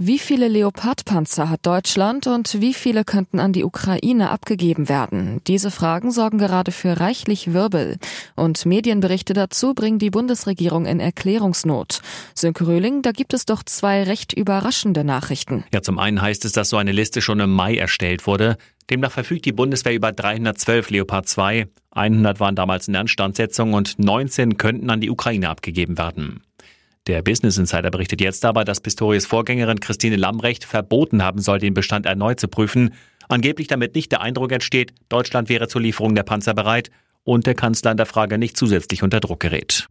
Wie viele Leopardpanzer hat Deutschland und wie viele könnten an die Ukraine abgegeben werden? Diese Fragen sorgen gerade für reichlich Wirbel. Und Medienberichte dazu bringen die Bundesregierung in Erklärungsnot. Sönke Röhling, da gibt es doch zwei recht überraschende Nachrichten. Ja, zum einen heißt es, dass so eine Liste schon im Mai erstellt wurde. Demnach verfügt die Bundeswehr über 312 Leopard 2. 100 waren damals in der Instandsetzung und 19 könnten an die Ukraine abgegeben werden. Der Business Insider berichtet jetzt aber, dass Pistorius Vorgängerin Christine Lambrecht verboten haben soll, den Bestand erneut zu prüfen. Angeblich damit nicht der Eindruck entsteht, Deutschland wäre zur Lieferung der Panzer bereit und der Kanzler in der Frage nicht zusätzlich unter Druck gerät.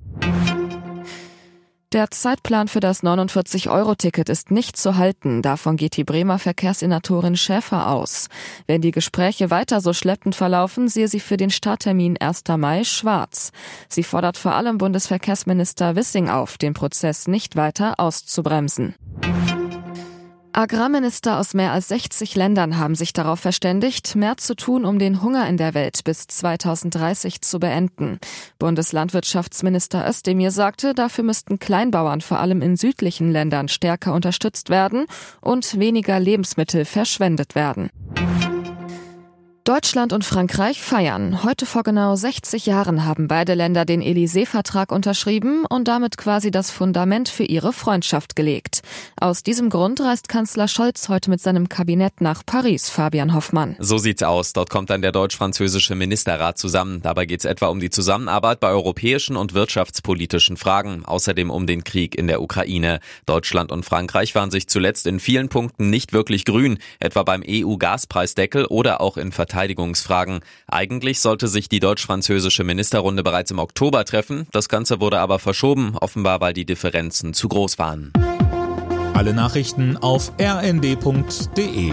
Der Zeitplan für das 49-Euro-Ticket ist nicht zu halten. Davon geht die Bremer Verkehrssenatorin Schäfer aus. Wenn die Gespräche weiter so schleppend verlaufen, sehe sie für den Starttermin 1. Mai schwarz. Sie fordert vor allem Bundesverkehrsminister Wissing auf, den Prozess nicht weiter auszubremsen. Agrarminister aus mehr als 60 Ländern haben sich darauf verständigt, mehr zu tun, um den Hunger in der Welt bis 2030 zu beenden. Bundeslandwirtschaftsminister Özdemir sagte, dafür müssten Kleinbauern vor allem in südlichen Ländern stärker unterstützt werden und weniger Lebensmittel verschwendet werden. Deutschland und Frankreich feiern. Heute vor genau 60 Jahren haben beide Länder den Élysée-Vertrag unterschrieben und damit quasi das Fundament für ihre Freundschaft gelegt. Aus diesem Grund reist Kanzler Scholz heute mit seinem Kabinett nach Paris, Fabian Hoffmann. So sieht's aus. Dort kommt dann der deutsch-französische Ministerrat zusammen. Dabei geht's etwa um die Zusammenarbeit bei europäischen und wirtschaftspolitischen Fragen, außerdem um den Krieg in der Ukraine. Deutschland und Frankreich waren sich zuletzt in vielen Punkten nicht wirklich grün, etwa beim EU-Gaspreisdeckel oder auch in Verteidigungsfragen. Verteidigungsfragen. Eigentlich sollte sich die deutsch-französische Ministerrunde bereits im Oktober treffen. Das Ganze wurde aber verschoben, offenbar weil die Differenzen zu groß waren. Alle Nachrichten auf rnd.de